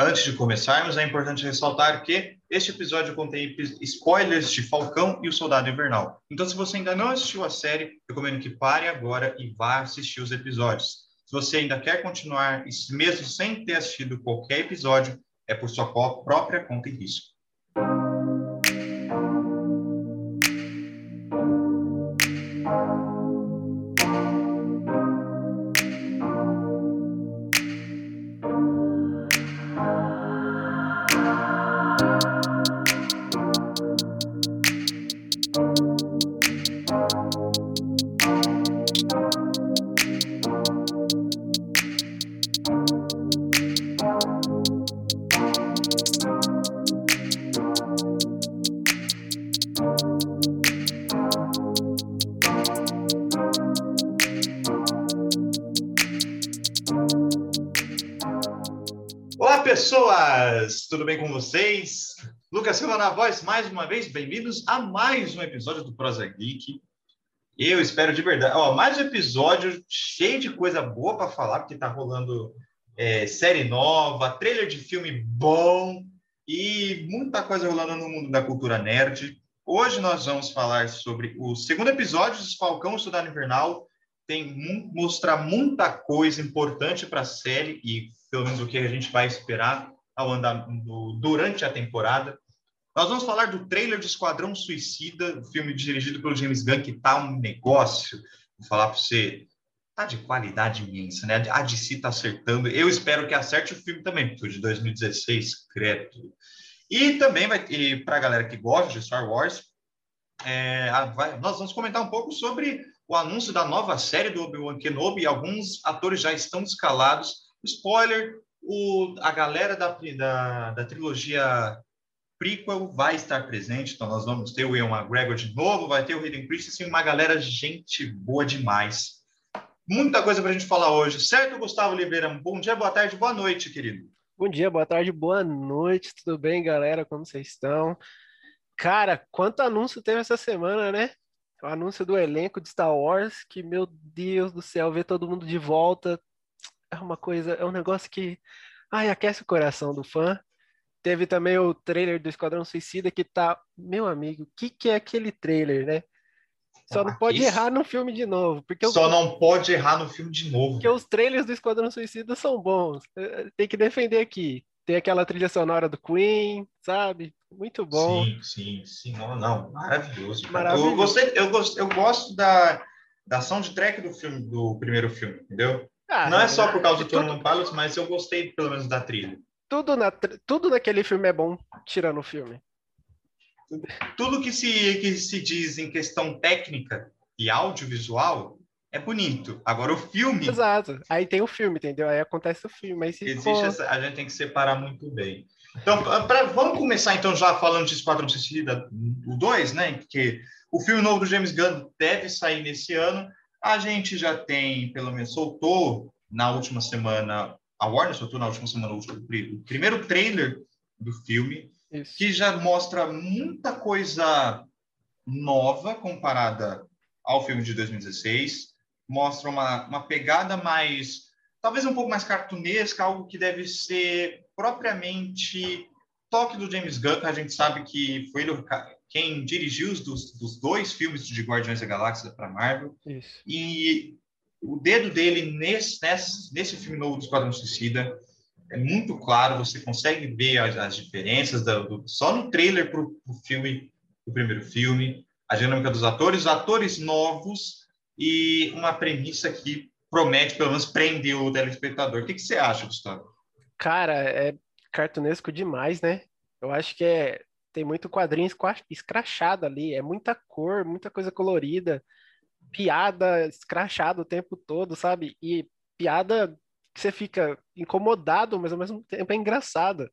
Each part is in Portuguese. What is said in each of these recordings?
Antes de começarmos, é importante ressaltar que este episódio contém spoilers de Falcão e o Soldado Invernal. Então, se você ainda não assistiu a série, recomendo que pare agora e vá assistir os episódios. Se você ainda quer continuar, mesmo sem ter assistido qualquer episódio, é por sua própria conta e risco. Vocês? Lucas Silva na voz, mais uma vez, bem-vindos a mais um episódio do Prosa Geek. Eu espero de verdade. Ó, mais um episódio cheio de coisa boa para falar, porque tá rolando é, série nova, trailer de filme bom e muita coisa rolando no mundo da cultura nerd. Hoje nós vamos falar sobre o segundo episódio dos Falcão Estudado Invernal. Tem mostrar muita coisa importante para a série e pelo menos o que a gente vai esperar ao andar durante a temporada. Nós vamos falar do trailer de Esquadrão Suicida, filme dirigido pelo James Gunn, que tá um negócio. Vou falar para você, tá de qualidade imensa, né? A DC tá acertando. Eu espero que acerte o filme também, de 2016, credo. E também vai para a galera que gosta de Star Wars, é, vai, nós vamos comentar um pouco sobre o anúncio da nova série do Obi-Wan Kenobi. Alguns atores já estão escalados Spoiler, o, a galera da, da, da trilogia prequel vai estar presente, então nós vamos ter o Ian McGregor de novo, vai ter o Hayden Christensen, uma galera gente boa demais. Muita coisa para a gente falar hoje, certo, Gustavo Oliveira? Bom dia, boa tarde, boa noite, querido. Bom dia, boa tarde, boa noite, tudo bem, galera? Como vocês estão? Cara, quanto anúncio teve essa semana, né? O anúncio do elenco de Star Wars, que, meu Deus do céu, ver todo mundo de volta, é uma coisa, é um negócio que ai, aquece o coração do fã. Teve também o trailer do Esquadrão Suicida que tá, meu amigo, o que, que é aquele trailer, né? Só não pode Isso. errar no filme de novo. Porque Só eu... não pode errar no filme de novo. Porque os trailers do Esquadrão Suicida são bons. É, é, tem que defender aqui. Tem aquela trilha sonora do Queen, sabe? Muito bom. Sim, sim, sim. Não, não. Maravilhoso. Maravilhoso. Eu, gostei, eu, gosto, eu gosto da, da soundtrack do filme, do primeiro filme, entendeu? Ah, não é só por causa do Tony Pilots, mas eu gostei pelo menos da trilha. Tudo, na, tudo naquele filme é bom, tirando o filme. Tudo que se, que se diz em questão técnica e audiovisual é bonito. Agora o filme. Exato. Aí tem o filme, entendeu? Aí acontece o filme. Aí Existe for... essa, a gente tem que separar muito bem. Então, pra, vamos começar então já falando de Esquadrão Suicida, o 2, né? Porque o filme novo do James Gunn deve sair nesse ano. A gente já tem, pelo menos, soltou na última semana, a Warner soltou na última semana o, o primeiro trailer do filme, Isso. que já mostra muita coisa nova comparada ao filme de 2016. Mostra uma, uma pegada mais, talvez um pouco mais cartunesca, algo que deve ser propriamente toque do James Gunn, que a gente sabe que foi ele quem dirigiu os dos, dos dois filmes de Guardiões da Galáxia para Marvel. Isso. E o dedo dele nesse, nesse, nesse filme novo do Esquadrão Suicida é muito claro, você consegue ver as, as diferenças do, do, só no trailer para o filme, o primeiro filme, a dinâmica dos atores, atores novos e uma premissa que promete, pelo menos, prender o telespectador. O que, que você acha, Gustavo? Cara, é cartunesco demais, né? Eu acho que é tem muito quadrinho escrachado ali, é muita cor, muita coisa colorida, piada escrachada o tempo todo, sabe? E piada que você fica incomodado, mas ao mesmo tempo é engraçada.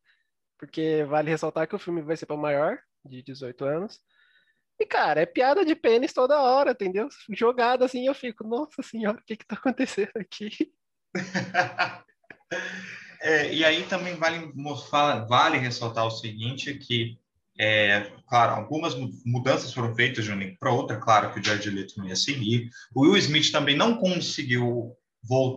Porque vale ressaltar que o filme vai ser para maior, de 18 anos. E, cara, é piada de pênis toda hora, entendeu? Jogada assim, eu fico, nossa senhora, o que que tá acontecendo aqui? é, e aí também vale, vale ressaltar o seguinte, que é, claro, algumas mudanças foram feitas de um para outra, claro que o Jared Leto não ia seguir. O Will Smith também não conseguiu,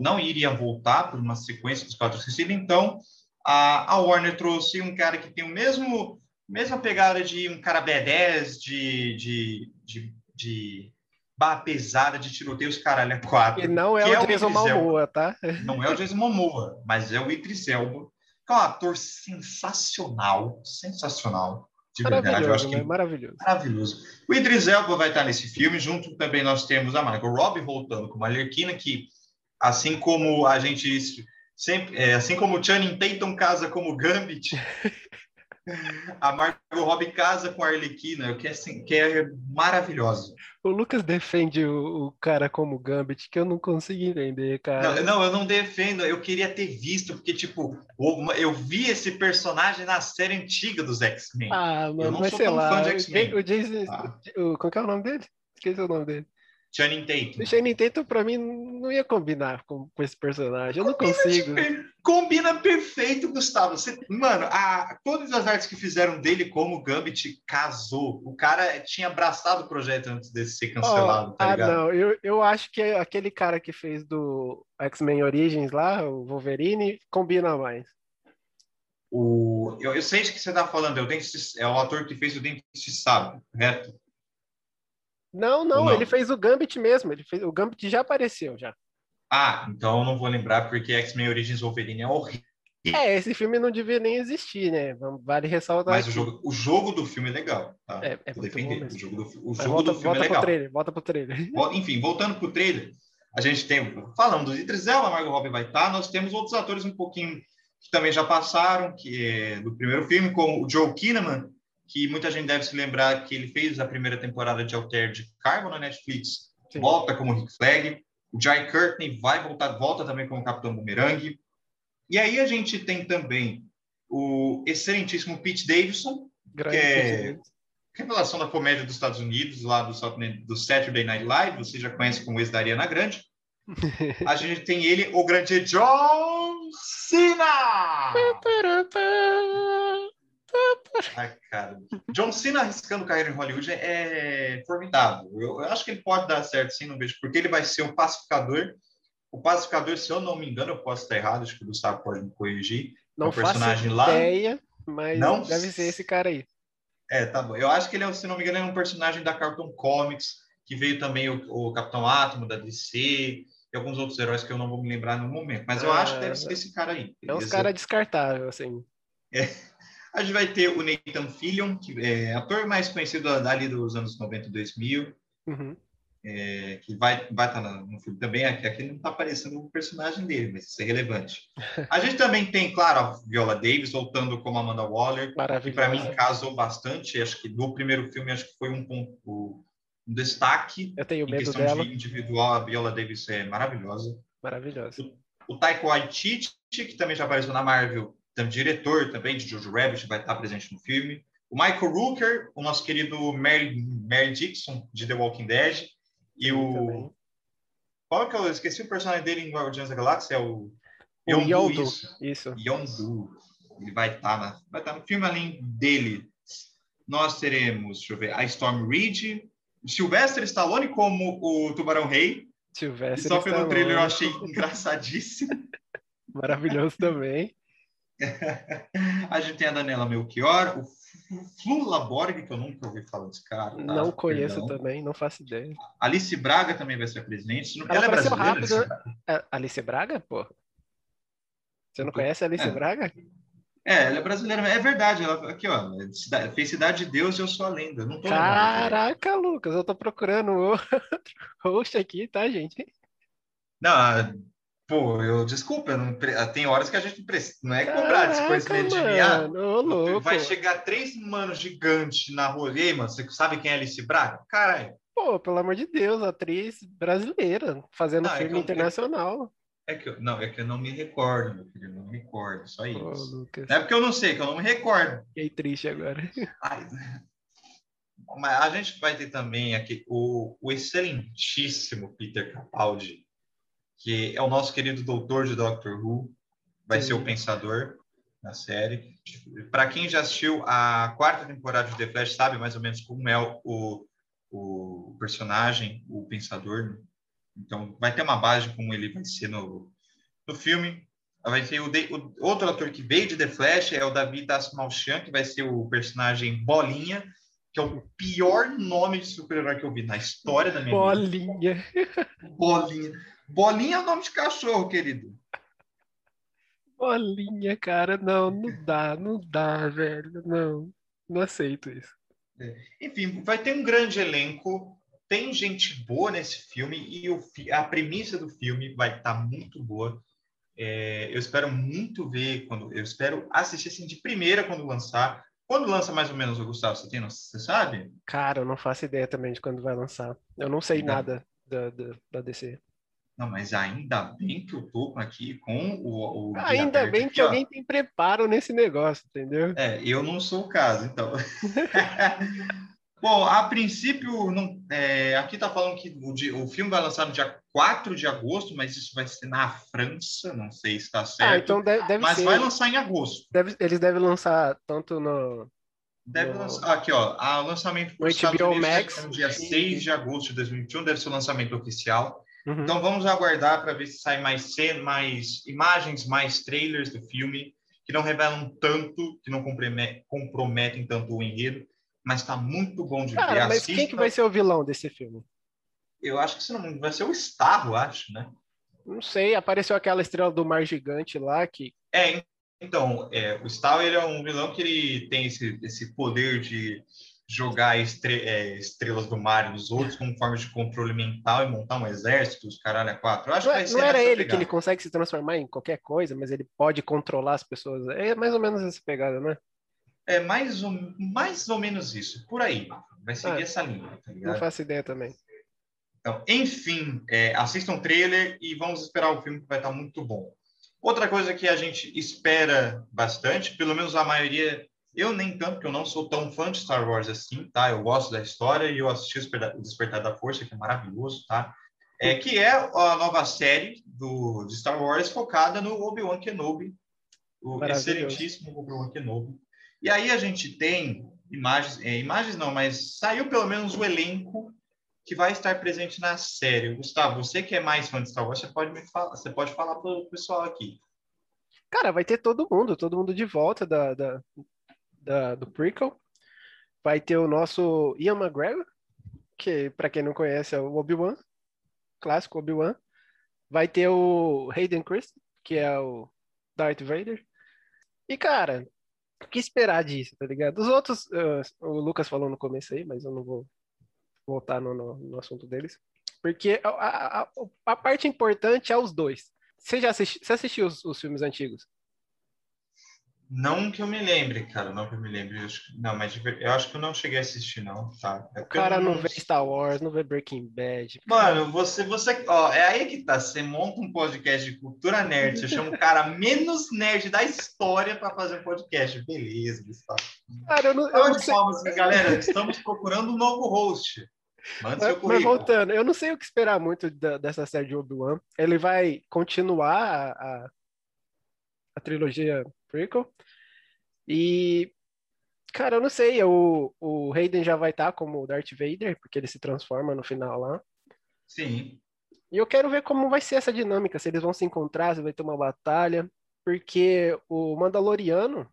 não iria voltar por uma sequência dos quatro suicidas, então A, a Warner trouxe um cara que tem o mesmo mesma pegada de um cara B10, de, de, de, de barra pesada, de tiroteio, os caralho a quatro. E não é o é Jason Momoa, tá? Não é o Jason Momoa, mas é o Idris Elba, que é um ator sensacional, sensacional. De verdade, eu acho que né? maravilhoso. Maravilhoso. O Idris Elba vai estar nesse filme, junto também nós temos a Margot Robbie voltando como Arlequina, que assim como a gente sempre, é, assim como o Channing Tatum casa como Gambit, a Margot Robbie casa com a Arlequina, que é, assim, que é maravilhosa. O Lucas defende o, o, cara como Gambit, que eu não consigo entender, cara. Não, não, eu não defendo, eu queria ter visto, porque, tipo, eu vi esse personagem na série antiga dos X-Men. Ah, mano, mas sei lá, o Jason, ah. o, qual que é o nome dele? Esqueci o nome dele. Channing Tatum. O Channing Tatum, pra mim, não ia combinar com, com esse personagem. Eu não consigo. combina perfeito, Gustavo. Você, mano, a, todas as artes que fizeram dele como Gambit casou. O cara tinha abraçado o projeto antes de ser cancelado, oh, tá ah, ligado? Ah, não. Eu, eu acho que aquele cara que fez do X-Men Origins lá, o Wolverine, combina mais. O, eu, eu sei de que você tá falando, é o, dentista, é o ator que fez o Dentista Sábio, correto? Não, não, não, ele fez o Gambit mesmo. Ele fez, o Gambit já apareceu já. Ah, então eu não vou lembrar porque X-Men Origins Wolverine é horrível. É, esse filme não devia nem existir, né? Vale ressaltar. Mas o jogo, o jogo do filme é legal, tá? É, é mesmo. O jogo do, o jogo volta, do filme volta é legal. Pro trailer, volta pro trailer. Enfim, voltando pro trailer, a gente tem, falando do Idris Elba, Margot Robbie vai estar, nós temos outros atores um pouquinho que também já passaram, que é do primeiro filme, como o Joe Kinnaman, que muita gente deve se lembrar que ele fez a primeira temporada de Alter de Carbon na Netflix, Sim. volta como Rick Flag. O Jai Courtney vai voltar, volta também como Capitão Boomerang. E aí a gente tem também o excelentíssimo Pete Davidson, Grande que é revelação da comédia dos Estados Unidos, lá do, do Saturday Night Live, você já conhece como ex da Ariana Grande. A gente tem ele, o grande John Cena! Ai, cara. John Cena arriscando carreira em Hollywood é formidável. Eu, eu, acho que ele pode dar certo, sim, não vejo, porque ele vai ser o pacificador. O pacificador, se eu não me engano, eu posso estar errado, acho que o Gustavo pode me corrigir. Não é um personagem faço ideia, lá. mas não... deve ser esse cara aí. É, tá bom. Eu acho que ele é, se não me engano, é um personagem da Cartoon Comics, que veio também o, o Capitão Átomo da DC e alguns outros heróis que eu não vou me lembrar no momento. Mas eu ah, acho que deve ser esse cara aí. É uns caras descartáveis, assim. É. A gente vai ter o Nathan Fillion, que é ator mais conhecido ali dos anos 90 e 2000, uhum. é, que vai, vai estar tá no filme também. Aqui, aqui não está aparecendo o personagem dele, mas isso é relevante. A gente também tem, claro, a Viola Davis voltando como Amanda Waller, que para mim casou bastante. Acho que no primeiro filme acho que foi um ponto, um destaque. Eu tenho em medo questão dela. de individual, a Viola Davis é maravilhosa. Maravilhosa. O, o Taika Waititi, que também já apareceu na Marvel, também diretor também de Jojo Rabbit vai estar presente no filme. O Michael Rooker, o nosso querido Mary, Mary Dixon de The Walking Dead e o qual que eu esqueci o personagem dele em Guardiões da Galáxia é o Yondu, Yondu isso. isso. Yondu. Ele vai estar na, vai estar no filme além dele. Nós teremos, deixa eu ver, a Storm Reed, Sylvester Stallone como o Tubarão Rei. Sylvester Só pelo trailer eu achei engraçadíssimo. Maravilhoso também. a gente tem a Daniela Melchior, o Flula Borg, que eu nunca ouvi falar desse cara. Tá? Não conheço Perdão. também, não faço ideia. Alice Braga também vai ser presidente. Ela, ela é brasileira? Rápido. Alice Braga? É, Alice Braga, pô? Você não conhece a Alice é. Braga? É, ela é brasileira. É verdade. Ela, aqui, ó. Fez Cidade de Deus e eu sou a lenda. Não tô Caraca, lembrando. Lucas, eu tô procurando outro host aqui, tá, gente? Não, Pô, eu desculpa, eu não, tem horas que a gente precisa, não é cobrar esse conhecimento de mim. vai chegar três manos gigantes na rua. Aí, mano, você sabe quem é Alice Braga? Caralho. Pô, pelo amor de Deus, atriz brasileira, fazendo não, filme é internacional. É que eu, não, é que eu não me recordo, meu filho, eu não me recordo, só isso. Pô, não é porque eu não sei, que eu não me recordo. Fiquei triste agora. Ai, mas a gente vai ter também aqui o, o excelentíssimo Peter Capaldi que é o nosso querido doutor de Doctor Who, vai Sim. ser o pensador na série. Para quem já assistiu a quarta temporada de The Flash, sabe mais ou menos como é o, o personagem, o pensador. Então, vai ter uma base como ele vai ser no, no filme. vai ser o, de, o, outro ator que veio de The Flash é o David Asmalchan, que vai ser o personagem Bolinha, que é o pior nome de super-herói que eu vi na história da minha Bolinha. vida. Bolinha. Bolinha é o nome de cachorro, querido. Bolinha, cara, não, não dá, não dá, velho, não, não aceito isso. É. Enfim, vai ter um grande elenco, tem gente boa nesse filme e o, a premissa do filme vai estar tá muito boa. É, eu espero muito ver quando eu espero assistir assim de primeira quando lançar. Quando lança mais ou menos o Gustavo, você tem, você sabe? Cara, eu não faço ideia também de quando vai lançar. Eu não sei não. nada da, da, da DC. Não, mas ainda bem que eu tô aqui com o. o ainda bem aqui, que ó. alguém tem preparo nesse negócio, entendeu? É, eu não sou o caso, então. Bom, a princípio, não, é, aqui está falando que o, o, filme vai lançar no dia 4 de agosto, mas isso vai ser na França, não sei se está certo. Ah, então deve, deve mas ser. vai lançar em agosto. Deve, eles devem lançar tanto no. Deve no... lançar. Aqui, ó. O lançamento no HBO Max. No dia 6 de agosto de 2021, deve ser o lançamento oficial. Uhum. Então vamos aguardar para ver se sai mais cenas, mais imagens, mais trailers do filme, que não revelam tanto, que não comprometem tanto o enredo, mas está muito bom de Cara, ver. Mas Assista. quem que vai ser o vilão desse filme? Eu acho que se não vai ser o Starro, acho, né? Não sei, apareceu aquela estrela do mar gigante lá que. É, então, é, o Starro ele é um vilão que ele tem esse, esse poder de jogar estre é, estrelas do mar nos outros como forma de controle mental e montar um exército, os caralho, a quatro. Eu acho não, que é, não era ele pegada. que ele consegue se transformar em qualquer coisa, mas ele pode controlar as pessoas. É mais ou menos essa pegada, né? É mais ou, mais ou menos isso, por aí. Vai seguir ah, essa linha, tá? Não faço ideia também. Então, enfim, é, assistam o trailer e vamos esperar o filme que vai estar muito bom. Outra coisa que a gente espera bastante, pelo menos a maioria eu nem tanto, porque eu não sou tão fã de Star Wars assim, tá? Eu gosto da história e eu assisti o Despertar da Força, que é maravilhoso, tá? É, que é a nova série do, de Star Wars focada no Obi-Wan Kenobi, o excelentíssimo Obi-Wan Kenobi. E aí a gente tem imagens, é, imagens não, mas saiu pelo menos o elenco que vai estar presente na série. Gustavo, você que é mais fã de Star Wars, você pode me falar, você pode falar para o pessoal aqui. Cara, vai ter todo mundo, todo mundo de volta da, da, da, do prequel. Vai ter o nosso Ian McGregor, que para quem não conhece é o Obi-Wan, clássico Obi-Wan. Vai ter o Hayden Christensen, que é o Darth Vader. E cara, o que esperar disso, tá ligado? Os outros, uh, o Lucas falou no começo aí, mas eu não vou voltar no, no, no assunto deles. Porque a, a, a, parte importante é os dois. Você já assisti, você assistiu os, os filmes antigos? Não que eu me lembre, cara, não que eu me lembre. Eu acho, não, mas eu acho que eu não cheguei a assistir, não, tá? É o cara não, não vê Star Wars, não vê Breaking Bad. Mano, você, você, ó, é aí que tá. Você monta um podcast de cultura nerd, você chama o cara menos nerd da história para fazer um podcast. Beleza, Gustavo. Cara, eu não, eu não sei. Palmas, galera, estamos procurando um novo host. Manda mas, mas voltando, eu não sei o que esperar muito da, dessa série de Obi-Wan. Ele vai continuar a, a, a trilogia prequel. E, cara, eu não sei, o, o Hayden já vai estar tá como Darth Vader, porque ele se transforma no final lá. Sim. E eu quero ver como vai ser essa dinâmica, se eles vão se encontrar, se vai ter uma batalha, porque o Mandaloriano,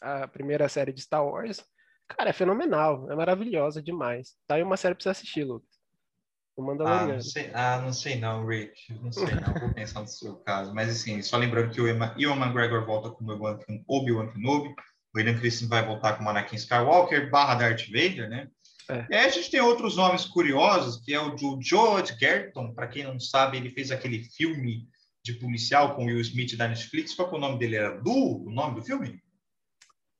a primeira série de Star Wars, cara, é fenomenal, é maravilhosa demais. Tá aí uma série pra você assistir, Lucas. O Mandaloriano. Ah, não sei, ah, não, sei não Rick. Não sei não, vou pensar no seu caso. Mas assim, só lembrando que o Ewan McGregor volta como Obi-Wan Kenobi, o William Christensen vai voltar como Anakin Skywalker barra Darth Vader, né? É. E aí a gente tem outros nomes curiosos, que é o do George Gerton, para quem não sabe, ele fez aquele filme de policial com Will Smith da Netflix. Qual que é o nome dele? Era Du, o nome do filme?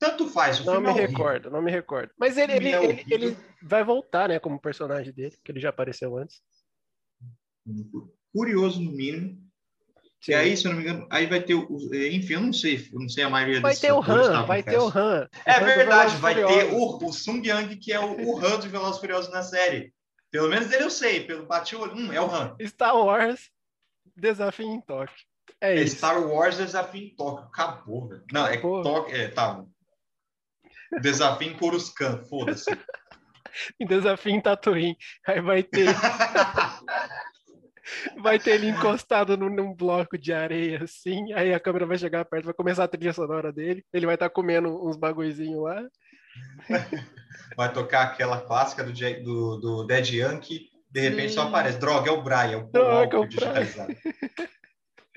Tanto faz. O não me é recordo, não me recordo. Mas ele, ele, é ele, ele, vai voltar, né, como personagem dele, que ele já apareceu antes. Curioso, no mínimo. Sim. E aí, se eu não me engano, aí vai ter o. Enfim, eu não sei, eu não sei a maioria Vai ter o Han, vai ter o Han. É verdade, vai ter o, o Sung Yang, que é o, o Han de Velozes Furiosos na série. Pelo menos ele eu sei, pelo bati o olho. Hum, é o Han. Star Wars, Desafio em Tóquio. É, é isso. Star Wars, Desafio em Tóquio. Acabou, velho. Não, é Tóquio. É, tá. Desafio em Coruscant, foda-se. Desafio em Tatooine. Aí vai ter. Vai ter ele encostado num, num, bloco de areia, assim, aí a câmera vai chegar perto, vai começar a trilha sonora dele, ele vai estar tá comendo uns bagulhozinhos lá. Vai tocar aquela clássica do, do, do Dead Yankee, de repente Sim. só aparece, droga, é o Brian, o Paul Walker é o digitalizado.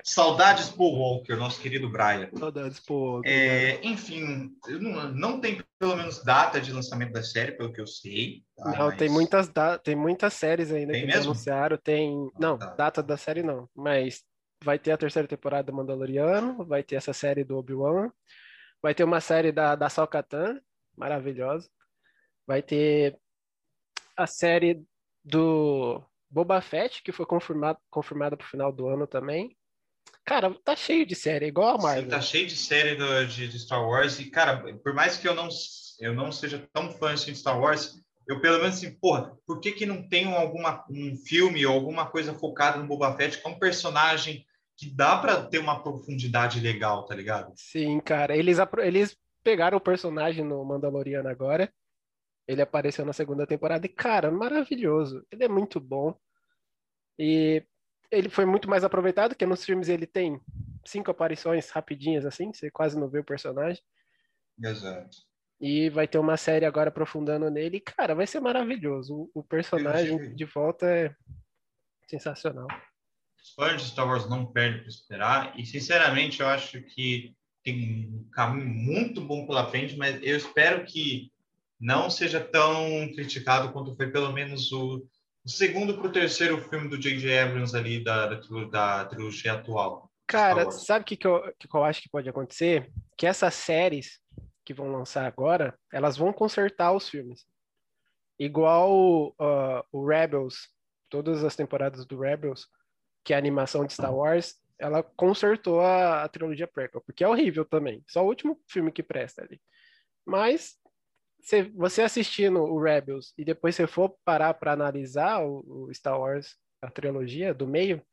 Saudades Paul Walker, nosso querido Brian. Saudades Paul Walker. É, enfim, não, não tem pelo menos data de lançamento da série, pelo que eu sei. Tá? Não, mas... tem muitas tem muitas séries ainda tem que mesmo? anunciaram. Tem, ah, não, tá. data da série não, mas vai ter a terceira temporada do Mandaloriano, vai ter essa série do Obi-Wan, vai ter uma série da da Salcatan, maravilhosa. Vai ter a série do Boba Fett, que foi confirmado, confirmada para o final do ano também. Cara, tá cheio de série, igual a Marvel. Sim, tá cheio de série do, de, de, Star Wars. E, cara, por mais que eu não, eu não seja tão fã assim, de Star Wars, eu pelo menos assim, porra, por que, que não tem alguma, um filme ou alguma coisa focada no Boba Fett com um personagem que dá para ter uma profundidade legal, tá ligado? Sim, cara. Eles, eles pegaram o personagem no Mandaloriano agora. Ele apareceu na segunda temporada e, cara, maravilhoso. Ele é muito bom. E ele foi muito mais aproveitado, que nos filmes ele tem cinco aparições rapidinhas assim, você quase não vê o personagem. Exato. E vai ter uma série agora aprofundando nele. E, cara, vai ser maravilhoso. O, personagem de volta é sensacional. Os fãs de Star Wars não perdem para esperar. E, sinceramente, eu acho que tem um caminho muito bom pela frente, mas eu espero que não seja tão criticado quanto foi pelo menos o, o segundo para o terceiro filme do J.J. Abrams ali da, da, da trilogia atual. Cara, sabe o que, que, eu, que eu acho que pode acontecer? Que essas séries que vão lançar agora, elas vão consertar os filmes. Igual uh, o Rebels, todas as temporadas do Rebels, que é a animação de Star Wars, ela consertou a, a trilogia prequel, porque é horrível também. Só o último filme que presta ali. Mas se você assistindo o Rebels e depois você for parar para analisar o, o, Star Wars, a trilogia do meio,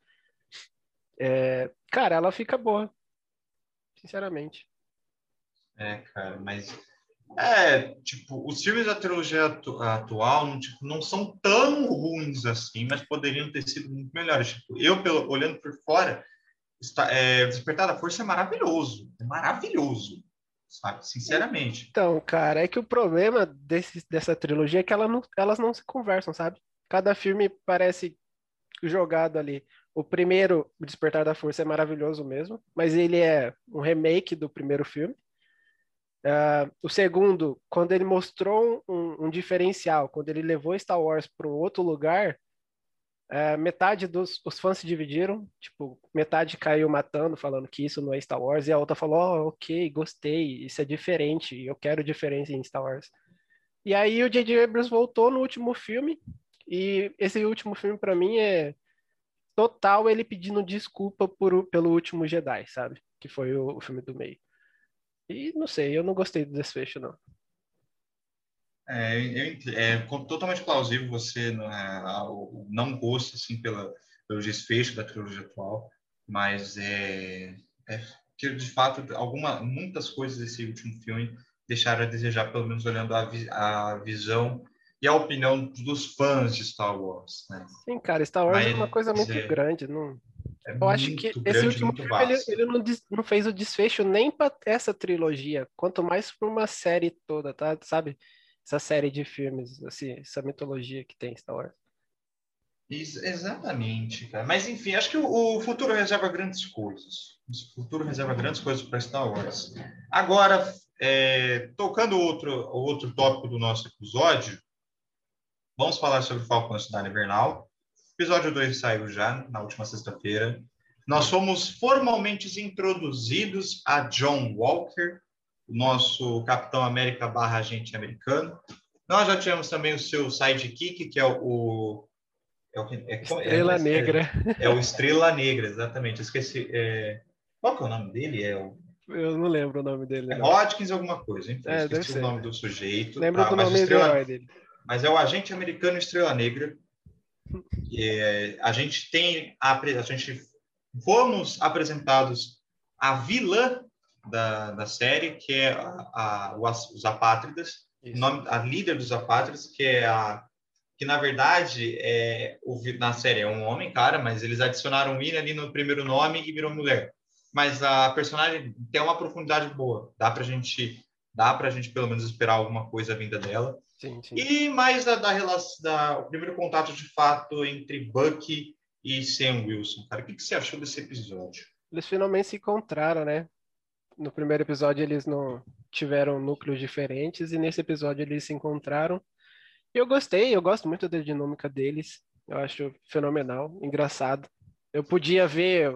é, cara, ela fica boa. Sinceramente. É, cara, mas é, tipo, os filmes da trilogia atu atual não, tipo, não são tão ruins assim, mas poderiam ter sido muito melhores. Tipo, eu, pelo, olhando por fora, está, é, Despertar da Força é maravilhoso. É maravilhoso. Sabe? Sinceramente. Então, cara, é que o problema desse, dessa trilogia é que ela não, elas não se conversam, sabe? Cada filme parece jogado ali. O primeiro, o Despertar da Força, é maravilhoso mesmo, mas ele é um remake do primeiro filme. Uh, o segundo, quando ele mostrou um, um, diferencial, quando ele levou Star Wars para um outro lugar, é, metade dos os fãs se dividiram, tipo, metade caiu matando, falando que isso não é Star Wars, e a outra falou, oh, ok, gostei, isso é diferente, eu quero diferença em Star Wars. E aí o J.J. Abrams voltou no último filme, e esse último filme para mim é total ele pedindo desculpa por, pelo último Jedi, sabe? Que foi o, o filme do meio. E não sei, eu não gostei do desfecho, não. É, é, totalmente plausível você não, é, não gosto assim pela, pelo desfecho da trilogia atual, mas é, é que de fato alguma muitas coisas desse último filme deixaram a desejar, pelo menos olhando a, a visão e a opinião dos fãs de Star Wars. Né? Sim, cara, Star Wars é mas, é uma coisa muito é, grande, não. É eu acho que grande, esse último filme ele, ele não, não, fez o desfecho nem para essa trilogia, quanto mais para uma série toda, tá? Sabe? Essa série de filmes, assim, essa mitologia que tem Star Wars. Exatamente, cara. Mas enfim, acho que o, futuro reserva grandes coisas. O futuro reserva grandes coisas para Star Wars. Agora, é, tocando outro outro tópico do nosso episódio, vamos falar sobre Falcão Cidade Invernal. O episódio 2 saiu já na última sexta-feira. Nós fomos formalmente introduzidos a John Walker, o nosso Capitão América barra agente americano. Nós já tivemos também o seu sidekick, que é o. é o é, Estrela é, Negra. É, o Estrela Negra, exatamente. Eu esqueci. É, qual que é o nome dele? É o. Eu não lembro o nome dele. É Hodgkins alguma coisa, hein? É, esqueci o nome do sujeito. Lembro tá, do nome Estrela, dele. Mas é o agente americano Estrela Negra. É, a gente tem a, a gente fomos apresentados a vilã da, da série, que é a, a, os Apátridas, nome, a líder dos Apátridas, que é a que na verdade é, o, na série é um homem, cara, mas eles adicionaram William ali no primeiro nome e virou mulher. Mas a personagem tem uma profundidade boa, dá pra gente, dá pra gente pelo menos esperar alguma coisa vinda dela. Sim, sim. E mais da, da relação, da, o primeiro contato de fato entre Bucky e Sam Wilson, cara. O que, que você achou desse episódio? Eles finalmente se encontraram, né? No primeiro episódio eles não tiveram núcleos diferentes e nesse episódio eles se encontraram. Eu gostei, eu gosto muito da dinâmica deles. Eu acho fenomenal, engraçado. Eu podia ver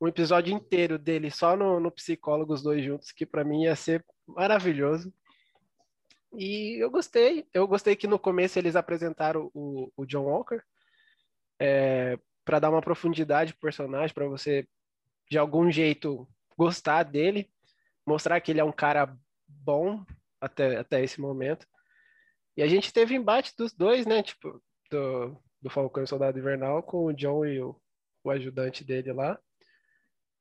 um episódio inteiro deles só no, no psicólogo os dois juntos, que para mim ia ser maravilhoso. E eu gostei. Eu gostei que no começo eles apresentaram o, o John Walker é, para dar uma profundidade pro personagem, para você de algum jeito gostar dele, mostrar que ele é um cara bom até, até esse momento. E a gente teve embate dos dois, né? Tipo, do, do Falcão e Soldado Invernal com o John e o, o ajudante dele lá.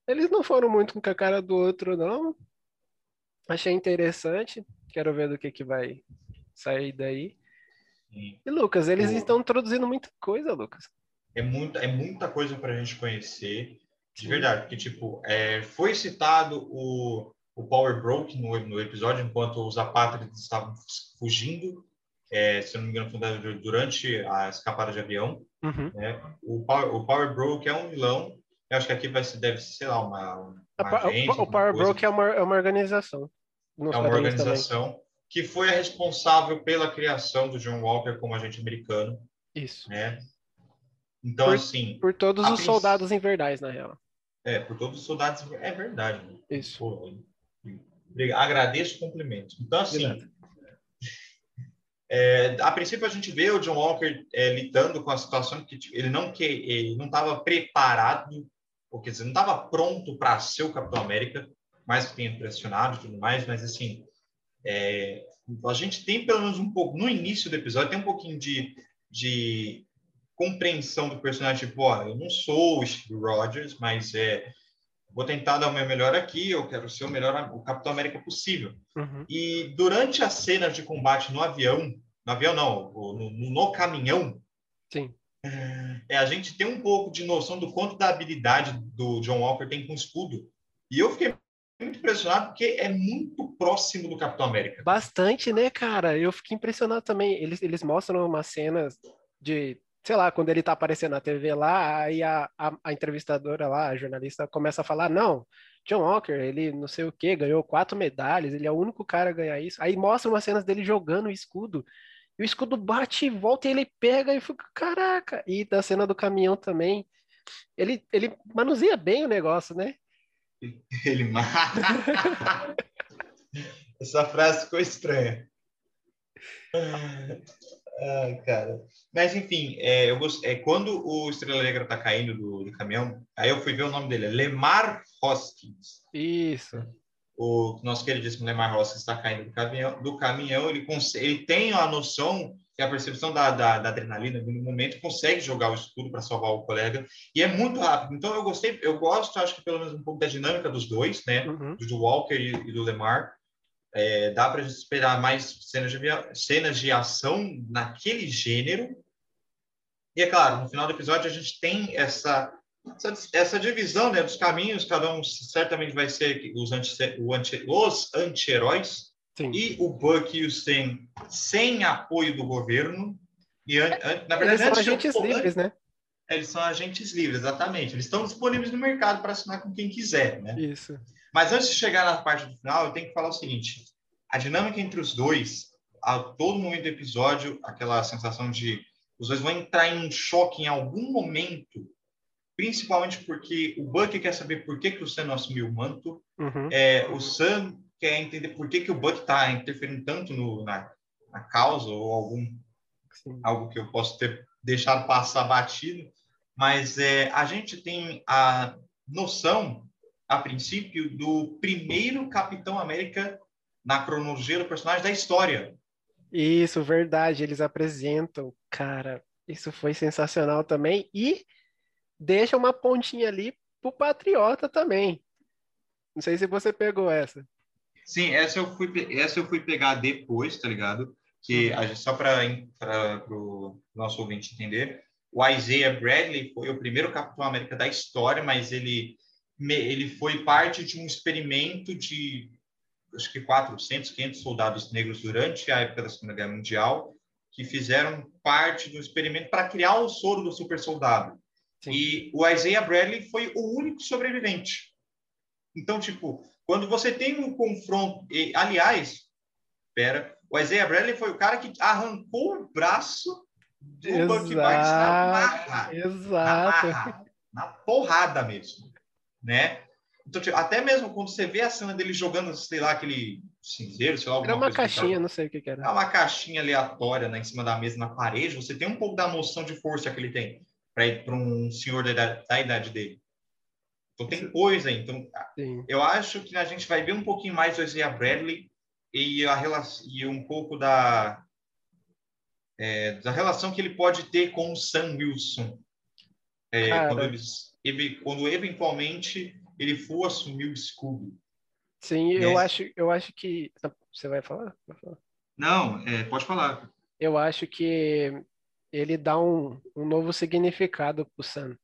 Eles não foram muito com a cara do outro, não. Achei interessante. Quero ver do que, que vai sair daí. Sim. E Lucas, eles o... estão introduzindo muita coisa, Lucas. É muita, é muita coisa para a gente conhecer, de Sim. verdade. Porque, tipo, é, foi citado o, o Power Broke no, no episódio, enquanto os apátridas estavam fugindo, é, se não me engano, durante a escapada de avião. Uhum. Né? O, Power, o Power Broke é um vilão. Eu acho que aqui vai ser, deve ser, sei lá, uma. uma agente, o, o Power Broke é uma, é uma organização. É uma organização também. que foi a responsável pela criação do John Walker como agente americano. Isso. Né? Então, por, assim. Por todos os princ... soldados em verdade, na real. É, por todos os soldados. É verdade. Né? Isso. Pô, agradeço o cumprimento. Então, assim. É, a princípio a gente vê o John Walker é, lidando com a situação que tipo, ele não que ele não estava preparado, ou quer dizer, não estava pronto para ser o Capitão América, mais que tenha impressionado e tudo mais, mas assim, é, a gente tem pelo menos um pouco no início do episódio tem um pouquinho de, de compreensão do personagem, tipo, ó, eu não sou o Steve Rogers, mas é, vou tentar dar o meu melhor aqui, eu quero ser o melhor o Capitão América possível. Uhum. E durante as cenas de combate no avião, no avião não, no, no caminhão, Sim. É, a gente tem um pouco de noção do quanto da habilidade do John Walker tem com escudo. E eu fiquei muito impressionado porque é muito próximo do Capitão América. Bastante, né, cara? Eu fiquei impressionado também. Eles, eles mostram umas cenas de sei lá, quando ele tá aparecendo na TV lá, aí a, a, a, entrevistadora lá, a jornalista, começa a falar, não, John Walker, ele não sei o que, ganhou quatro medalhas, ele é o único cara a ganhar isso. Aí mostra umas cenas dele jogando o escudo, e o escudo bate e volta e ele pega e fica, caraca! E da cena do caminhão também, ele, ele manuseia bem o negócio, né? Ele Essa frase ficou estranha. Ai, cara. Mas, enfim, é, eu gost... é, quando o Estrela Negra tá caindo do, do, caminhão, aí eu fui ver o nome dele, é Lemar Hoskins. Isso. O nosso queridíssimo Lemar Hoskins está caindo do caminhão, do caminhão ele, cons... ele tem a noção que a percepção da, da, da, adrenalina no momento consegue jogar o escudo para salvar o colega e é muito rápido. Então eu gostei, eu gosto, acho que pelo menos um pouco da dinâmica dos dois, né, uhum. do Walker e, e do Lemar. É, dá para esperar mais cenas de, cenas de ação naquele gênero. E é claro, no final do episódio a gente tem essa essa, essa divisão né, dos caminhos, cada um certamente vai ser os anti-heróis anti, e o Buck e o Sam sem apoio do governo. E, na verdade, eles são agentes livres, né? Eles são agentes livres, exatamente. Eles estão disponíveis no mercado para assinar com quem quiser, né? Isso. Mas antes de chegar na parte do final, eu tenho que falar o seguinte: a dinâmica entre os dois, a todo momento do episódio, aquela sensação de os dois vão entrar em choque em algum momento, principalmente porque o Buck quer saber por que, que o Sam não assumiu o manto, uhum. é, o Sam quer entender por que, que o Buck está interferindo tanto no, na, na causa ou algum Sim. algo que eu posso ter deixado passar batido, mas é, a gente tem a noção a princípio, do primeiro Capitão América na cronologia do personagem da história. Isso, verdade. Eles apresentam, cara. Isso foi sensacional também. E deixa uma pontinha ali pro Patriota também. Não sei se você pegou essa. Sim, essa eu fui, essa eu fui pegar depois, tá ligado? que a gente, só para o nosso ouvinte entender, o Isaiah Bradley foi o primeiro Capitão América da história, mas ele, ele foi parte de um experimento de acho que 400, 500 soldados negros durante a época da Segunda Guerra Mundial, que fizeram parte do experimento para criar o soro do super soldado. Sim. E o Isaiah Bradley foi o único sobrevivente. Então, tipo, quando você tem um confronto, e, aliás, pera, o Isaiah Bradley foi o cara que arrancou o braço do exato, Bucky Barnes na marra. Exato. Na, marra, na porrada mesmo, né? Então, tipo, até mesmo quando você vê a cena dele jogando, sei lá, aquele cinzeiro, sei lá, alguma Era uma caixinha, não sei o que, que era. É uma caixinha aleatória né, em cima da mesa, na parede, você tem um pouco da noção de força que ele tem para um senhor da idade, da idade dele. Então tem coisa aí. Então, Sim. eu acho que a gente vai ver um pouquinho mais do Isaiah Bradley e, a relação, e um pouco da, é, da relação que ele pode ter com o Sam Wilson. É, quando, eles, quando eventualmente ele for assumir o escudo. Sim, eu né? acho, eu acho que. Você vai falar? Vai falar. Não, é, pode falar. Eu acho que ele dá um, um novo significado para o Sam.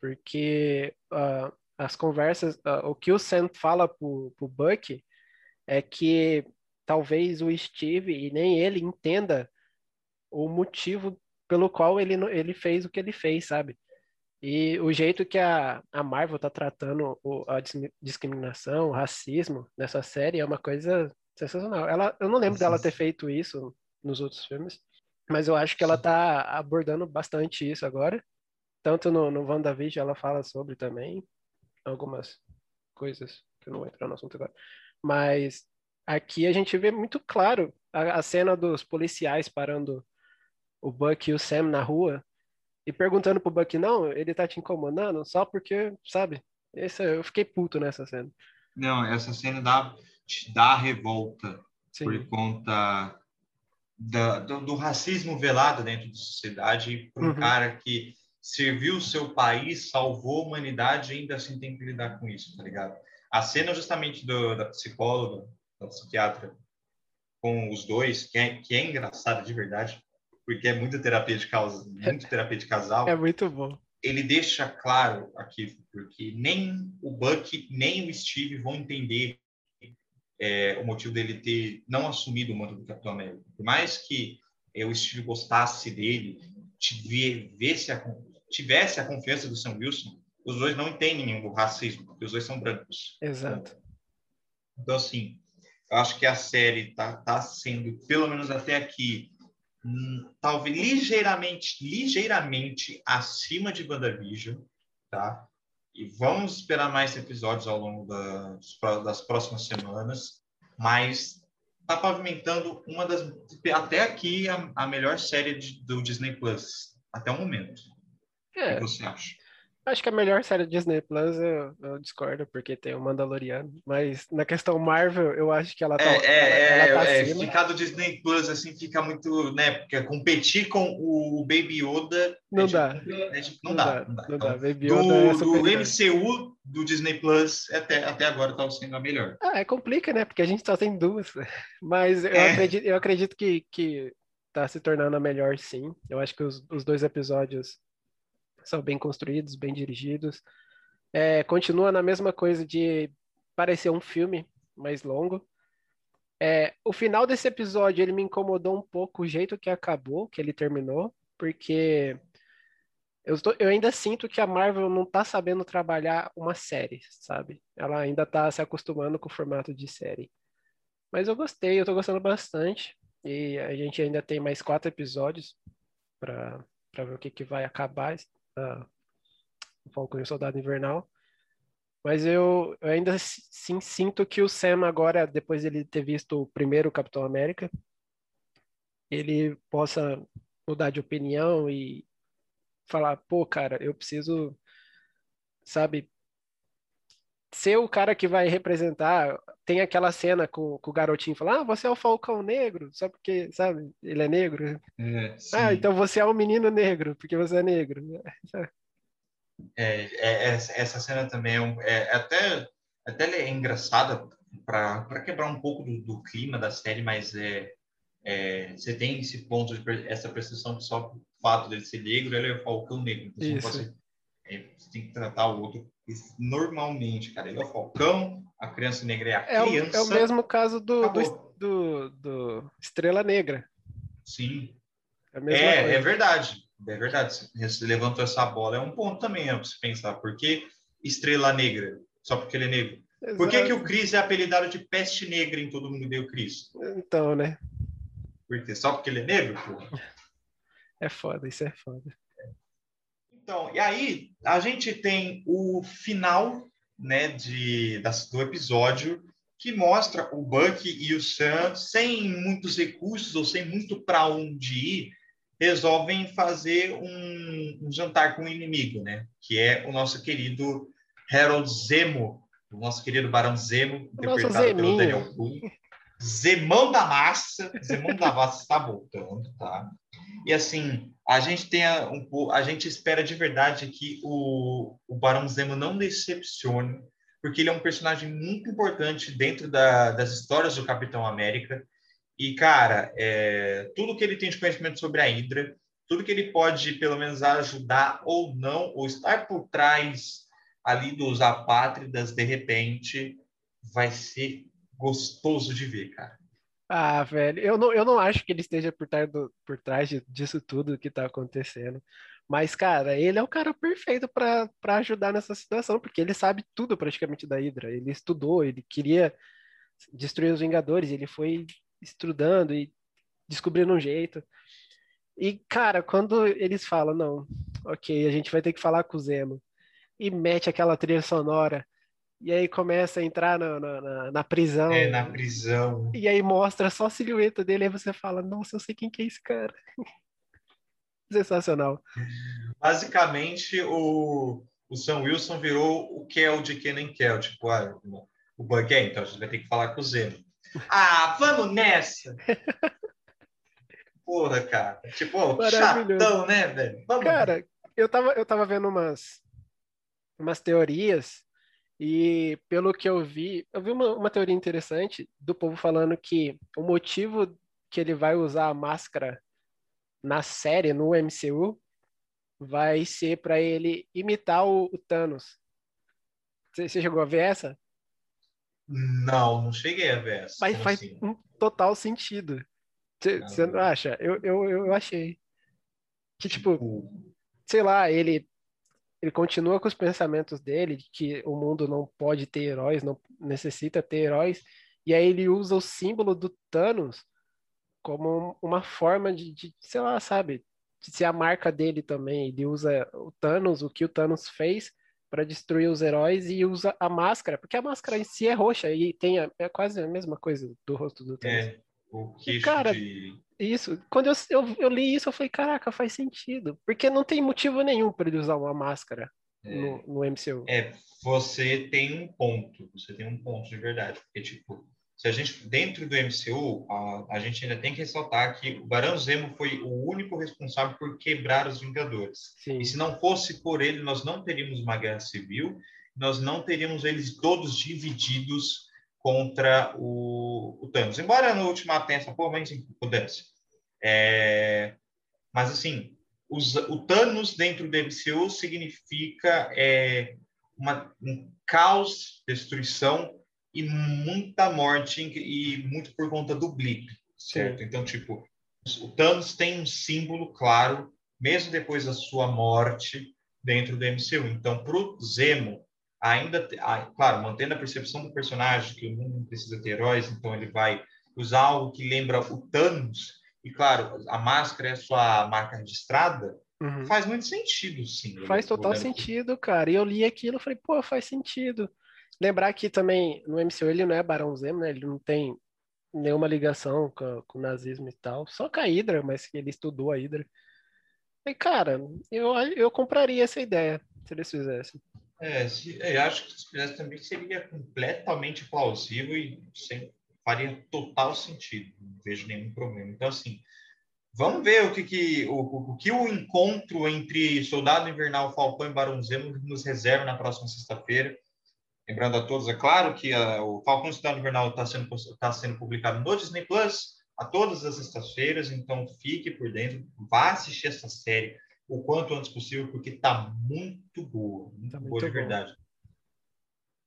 Porque uh, as conversas, uh, o que o Sam fala para o Buck é que talvez o Steve e nem ele entenda o motivo pelo qual ele, ele fez o que ele fez, sabe? E o jeito que a, a Marvel tá tratando o, a discriminação, o racismo nessa série é uma coisa sensacional. Ela, eu não lembro dela ter feito isso nos outros filmes, mas eu acho que ela tá abordando bastante isso agora. Tanto no, no WandaVision ela fala sobre também algumas coisas que eu não vou entrar no assunto agora. Mas aqui a gente vê muito claro a, a cena dos policiais parando o Buck e o Sam na rua e perguntando pro Buck, não, ele tá te incomodando só porque, sabe? Esse, eu fiquei puto nessa cena. Não, essa cena dá, dá revolta Sim. por conta da, do, do, racismo velado dentro da sociedade para um uhum. cara que serviu o seu país, salvou a humanidade e ainda assim tem que lidar com isso, tá ligado? A cena justamente do, da psicóloga, da psiquiatra, com os dois, que é, que é engraçada de verdade, porque é muita terapia de causa, muito terapia de casal. É muito bom. Ele deixa claro aqui, porque nem o Buck nem o Steve vão entender é, o motivo dele ter não assumido o manto do Capitão América. Por mais que é, o Steve gostasse dele, tivesse a, tivesse a confiança do Sam Wilson, os dois não entendem o racismo, porque os dois são brancos. Exato. Então, assim, eu acho que a série está tá sendo, pelo menos até aqui, talvez ligeiramente, ligeiramente acima de WandaVision, tá? E vamos esperar mais episódios ao longo das, das próximas semanas, mas está pavimentando uma das até aqui a, a melhor série de, do Disney Plus até o momento. É. O que você acha? Acho que a melhor série Disney Plus eu, eu, discordo, porque tem o Mandaloriano. Mas na questão Marvel, eu acho que ela tá. É, é, ela, ela tá é, acima. ficar do Disney Plus assim fica muito. né? Porque competir com o Baby Yoda. Não é dá. De, é de, não, não, dá, dá, não, dá, não então, dá. Baby Yoda do, é do MCU do Disney Plus até, até agora tá sendo a melhor. Ah, é complica, né? Porque a gente só tem duas. Mas eu, é. acredito, eu acredito que, que tá se tornando a melhor, sim. Eu acho que os, os dois episódios são bem construídos, bem dirigidos. É, continua na mesma coisa de parecer um filme mais longo. É, o final desse episódio ele me incomodou um pouco o jeito que acabou, que ele terminou, porque eu, tô, eu ainda sinto que a Marvel não está sabendo trabalhar uma série, sabe? Ela ainda está se acostumando com o formato de série. Mas eu gostei, eu estou gostando bastante. E a gente ainda tem mais quatro episódios para ver o que, que vai acabar uh, Falcão e o Soldado Invernal. Mas eu, eu ainda sim sinto que o Sam agora, depois de ele ter visto o primeiro Capitão América, ele possa mudar de opinião e falar, pô, cara, eu preciso, sabe, ser o cara que vai representar. Tem aquela cena com, com o garotinho falando, ah, você é o Falcão Negro, só porque, sabe, ele é negro. É, ah, então você é um menino negro, porque você é negro. É, é, essa cena também é, um, é, é até, até é engraçada para quebrar um pouco do, do, clima da série, mas é, é, você tem esse ponto de essa percepção que só o fato dele ser negro, ele é o Falcão negro. Então, você, pode, é, você tem que tratar o outro normalmente, cara. Ele é o Falcão, a criança negra é a é criança. O, é o mesmo caso do, do, do, do, Estrela Negra. Sim. É, é, é, verdade. É verdade. Você levantou essa bola. É um ponto também, você pensar. Por que Estrela Negra? Só porque ele é negro. Exato. Por que, que o Chris é apelidado de peste negra em Todo Mundo Deu Chris? Então, né? Porque só porque ele é negro, pô. É foda, isso é foda. Então, e aí a gente tem o final, né, de, do episódio que mostra o Buck e o Sam sem muitos recursos ou sem muito para onde ir, resolvem fazer um, um, jantar com o inimigo, né? Que é o nosso querido Harold Zemo, o nosso querido Barão Zemo, interpretado pelo Daniel Boone. Zemão da Massa, Zemão da Massa está voltando, tá? E assim, a gente tem um a gente espera de verdade que o, o Barão Zemo não decepcione, porque ele é um personagem muito importante dentro da, das histórias do Capitão América. E, cara, é, tudo que ele tem de conhecimento sobre a Hydra, tudo que ele pode, pelo menos, ajudar ou não, ou estar por trás ali dos apátridas, de repente, vai ser gostoso de ver, cara. Ah, velho, eu não, eu não acho que ele esteja por trás, do, por trás disso tudo que tá acontecendo. Mas, cara, ele é o cara perfeito para ajudar nessa situação, porque ele sabe tudo praticamente da Hydra. Ele estudou, ele queria destruir os Vingadores, ele foi estudando e descobrindo um jeito. E, cara, quando eles falam, não, ok, a gente vai ter que falar com o Zemo, e mete aquela trilha sonora e aí começa a entrar na, na, na, prisão. É, na prisão. E aí mostra só a silhueta dele, aí você fala, nossa, eu sei quem que é esse cara. Sensacional. Basicamente, o, o Sam Wilson virou o Kel de Kenan Kel. Tipo, ah, o Bug é, então a gente vai ter que falar com o Zeno. Ah, vamos nessa! Porra, cara. Tipo, chatão, né, velho? Vamos. Cara, eu tava, eu tava vendo umas, umas teorias e pelo que eu vi, eu vi uma, uma teoria interessante do povo falando que o motivo que ele vai usar a máscara na série, no MCU, vai ser para ele imitar o, o Thanos. Você, você chegou a ver essa? Não, não cheguei a ver essa. Mas faz assim? um total sentido. Você não acha? Eu, eu, eu achei. Que, tipo, tipo, sei lá, ele ele continua com os pensamentos dele, de que o mundo não pode ter heróis, não necessita ter heróis, e aí ele usa o símbolo do Thanos como uma forma de, de sei lá, sabe, de ser a marca dele também. Ele usa o Thanos, o que o Thanos fez para destruir os heróis e usa a máscara, porque a máscara em si é roxa e tem a, é quase a mesma coisa do rosto do Thanos. É, o queixo cara, de isso. Quando eu, eu, eu, li isso, eu falei, caraca, faz sentido. Porque não tem motivo nenhum para ele usar uma máscara é, no, no MCU. É, você tem um ponto. Você tem um ponto de verdade. Porque, tipo, se a gente, dentro do MCU, a, a gente ainda tem que ressaltar que o Barão Zemo foi o único responsável por quebrar os Vingadores. Sim. E se não fosse por ele, nós não teríamos uma guerra civil, nós não teríamos eles todos divididos contra o, o Thanos. Embora no porra, mas enfim, pudesse. É, mas, assim, os, o Thanos dentro do MCU significa é, uma, um caos, destruição e muita morte, e muito por conta do blip, certo? Sim. Então, tipo, o Thanos tem um símbolo claro, mesmo depois da sua morte, dentro do MCU. Então, para o Zemo, ainda, claro, mantendo a percepção do personagem, que o mundo precisa ter heróis, então ele vai usar algo que lembra o Thanos, e claro, a máscara é a sua marca registrada, uhum. faz muito sentido, sim. Faz total sentido, cara. E eu li aquilo e falei, pô, faz sentido. Lembrar que também no MCU ele não é Barão Zemo, né? Ele não tem nenhuma ligação com, com o nazismo e tal. Só com a Hydra, mas ele estudou a Hydra. E, cara, eu, eu compraria essa ideia se eles fizessem. É, se, eu acho que se fizesse também seria completamente plausível e sem, faria total sentido. Não vejo nenhum problema. Então, assim, vamos ver o que, que o, o, que o encontro entre Soldado Invernal, Falcão e Barão Zemo nos reserva na próxima sexta-feira. Lembrando a todos, é claro que a, o Falcão Soldado Invernal está sendo, tá sendo publicado no Disney Plus, a todas as sextas-feiras, então fique por dentro, vá assistir essa série o quanto antes possível, porque está muito boa, muito tá boa muito de bom. verdade.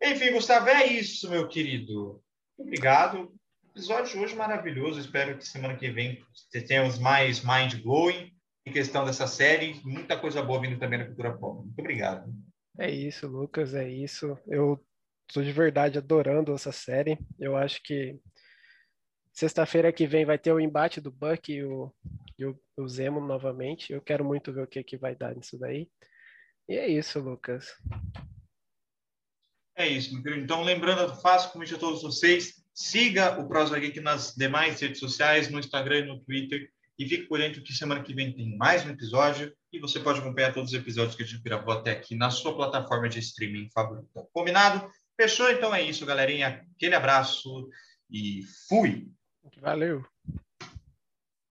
Enfim, Gustavo, é isso, meu querido. Obrigado. Episódio de hoje maravilhoso. Espero que semana que vem tenhamos mais mind blowing em questão dessa série. Muita coisa boa vindo também na cultura pop. Muito obrigado. É isso, Lucas, é isso. Eu estou de verdade adorando essa série. Eu acho que sexta-feira que vem vai ter o embate do Buck e o, e o, o Zemo novamente. Eu quero muito ver o que, que vai dar nisso daí. E é isso, Lucas. É isso, meu querido. Então, lembrando, faço convite a todos vocês. Siga o Prosa Geek nas demais redes sociais, no Instagram e no Twitter. E fique por dentro que semana que vem tem mais um episódio. E você pode acompanhar todos os episódios que a gente gravou até aqui na sua plataforma de streaming favorita. Combinado? Fechou? Então é isso, galerinha. Aquele abraço e fui! Valeu!